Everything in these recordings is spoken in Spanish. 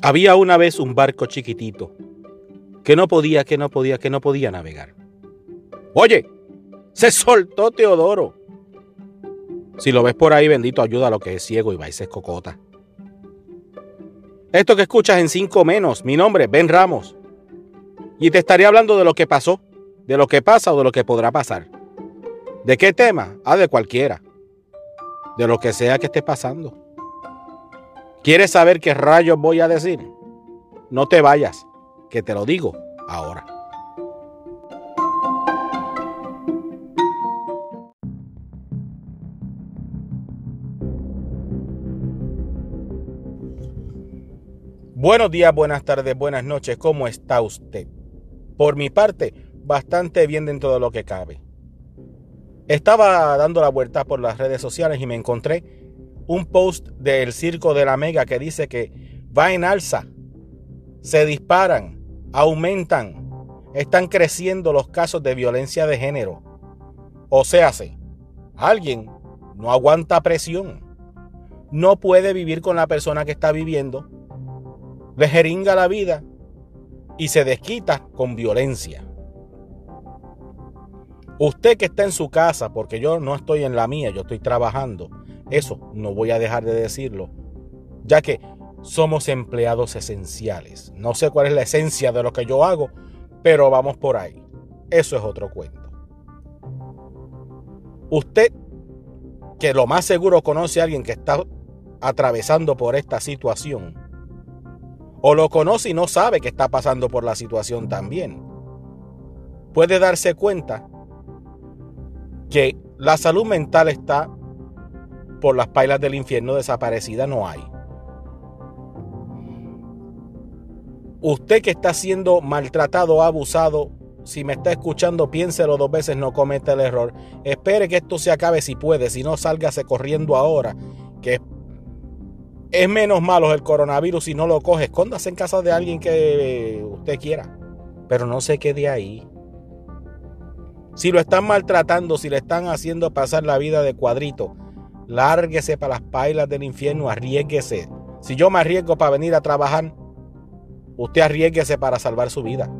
Había una vez un barco chiquitito que no podía, que no podía, que no podía navegar. Oye, se soltó Teodoro. Si lo ves por ahí, bendito, ayuda a lo que es ciego y se cocota. Esto que escuchas en cinco menos, mi nombre es Ben Ramos. Y te estaré hablando de lo que pasó, de lo que pasa o de lo que podrá pasar. ¿De qué tema? Ah, de cualquiera. De lo que sea que esté pasando. ¿Quieres saber qué rayos voy a decir? No te vayas, que te lo digo ahora. Buenos días, buenas tardes, buenas noches, ¿cómo está usted? Por mi parte, bastante bien dentro de lo que cabe. Estaba dando la vuelta por las redes sociales y me encontré un post del Circo de la Mega que dice que va en alza, se disparan, aumentan, están creciendo los casos de violencia de género. O sea, alguien no aguanta presión, no puede vivir con la persona que está viviendo, le jeringa la vida y se desquita con violencia. Usted que está en su casa, porque yo no estoy en la mía, yo estoy trabajando, eso no voy a dejar de decirlo, ya que somos empleados esenciales. No sé cuál es la esencia de lo que yo hago, pero vamos por ahí. Eso es otro cuento. Usted, que lo más seguro conoce a alguien que está atravesando por esta situación, o lo conoce y no sabe que está pasando por la situación también, puede darse cuenta que la salud mental está por las pailas del infierno desaparecida no hay. Usted que está siendo maltratado abusado, si me está escuchando, piénselo dos veces, no cometa el error. Espere que esto se acabe si puede, si no, sálgase corriendo ahora, que es menos malo el coronavirus si no lo coge. Escóndase en casa de alguien que usted quiera, pero no se quede ahí. Si lo están maltratando, si le están haciendo pasar la vida de cuadrito, lárguese para las pailas del infierno, arriesguese. Si yo me arriesgo para venir a trabajar, usted arriesguese para salvar su vida.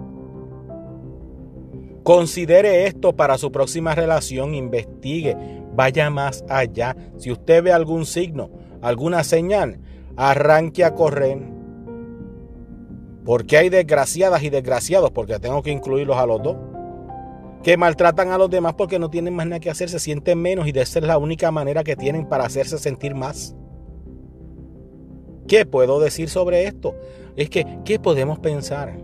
Considere esto para su próxima relación, investigue, vaya más allá. Si usted ve algún signo, alguna señal, arranque a correr. Porque hay desgraciadas y desgraciados, porque tengo que incluirlos a los dos que maltratan a los demás porque no tienen más nada que hacer, se sienten menos y de ser la única manera que tienen para hacerse sentir más. ¿Qué puedo decir sobre esto? Es que, ¿qué podemos pensar?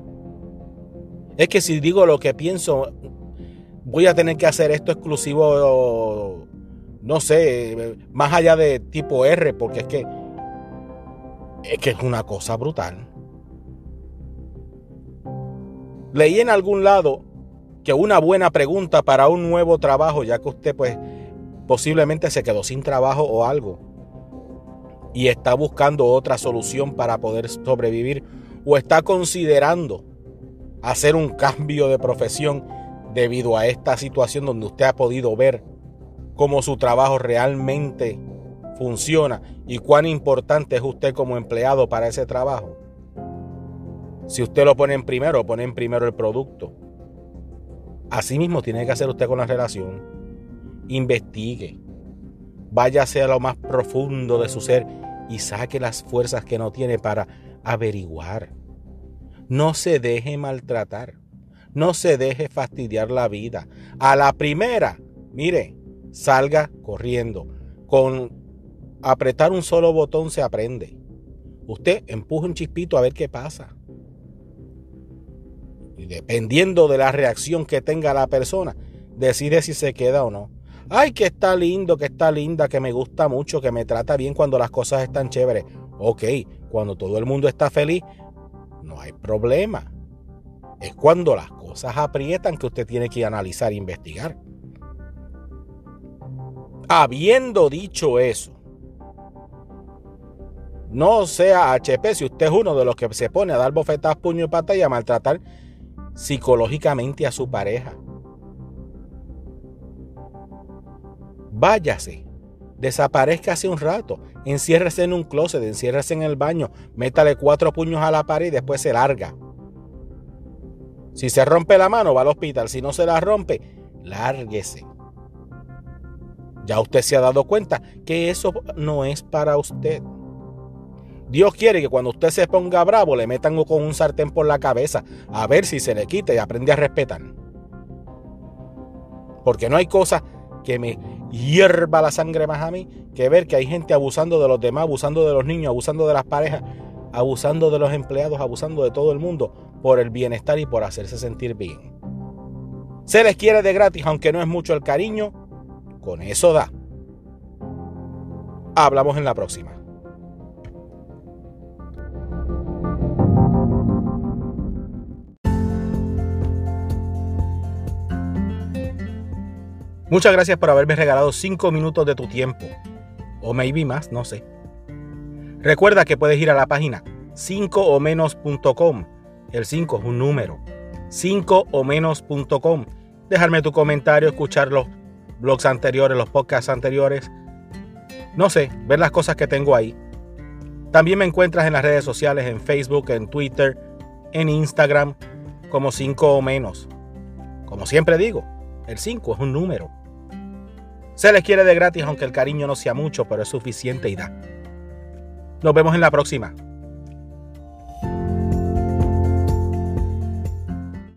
Es que si digo lo que pienso, voy a tener que hacer esto exclusivo, no sé, más allá de tipo R, porque es que es que es una cosa brutal. Leí en algún lado que una buena pregunta para un nuevo trabajo, ya que usted pues posiblemente se quedó sin trabajo o algo y está buscando otra solución para poder sobrevivir o está considerando hacer un cambio de profesión debido a esta situación donde usted ha podido ver cómo su trabajo realmente funciona y cuán importante es usted como empleado para ese trabajo. Si usted lo pone en primero, pone en primero el producto. Así mismo tiene que hacer usted con la relación. Investigue. Váyase a lo más profundo de su ser y saque las fuerzas que no tiene para averiguar. No se deje maltratar. No se deje fastidiar la vida. A la primera, mire, salga corriendo. Con apretar un solo botón se aprende. Usted empuje un chispito a ver qué pasa. Y dependiendo de la reacción que tenga la persona, decide si se queda o no. Ay, que está lindo, que está linda, que me gusta mucho, que me trata bien cuando las cosas están chéveres. Ok, cuando todo el mundo está feliz, no hay problema. Es cuando las cosas aprietan que usted tiene que analizar e investigar. Habiendo dicho eso, no sea HP si usted es uno de los que se pone a dar bofetadas, puño y pata y a maltratar psicológicamente a su pareja. Váyase, desaparezca hace un rato, enciérrese en un closet, enciérrese en el baño, métale cuatro puños a la pared y después se larga. Si se rompe la mano, va al hospital. Si no se la rompe, lárguese. Ya usted se ha dado cuenta que eso no es para usted. Dios quiere que cuando usted se ponga bravo le metan con un sartén por la cabeza a ver si se le quita y aprende a respetar. Porque no hay cosa que me hierva la sangre más a mí que ver que hay gente abusando de los demás, abusando de los niños, abusando de las parejas, abusando de los empleados, abusando de todo el mundo por el bienestar y por hacerse sentir bien. Se les quiere de gratis, aunque no es mucho el cariño, con eso da. Hablamos en la próxima. Muchas gracias por haberme regalado 5 minutos de tu tiempo. O maybe más, no sé. Recuerda que puedes ir a la página 5 o menos.com. El 5 es un número. 5 o menos.com. Dejarme tu comentario, escuchar los blogs anteriores, los podcasts anteriores. No sé, ver las cosas que tengo ahí. También me encuentras en las redes sociales, en Facebook, en Twitter, en Instagram, como 5 o menos. Como siempre digo, el 5 es un número. Se les quiere de gratis aunque el cariño no sea mucho, pero es suficiente y da. Nos vemos en la próxima.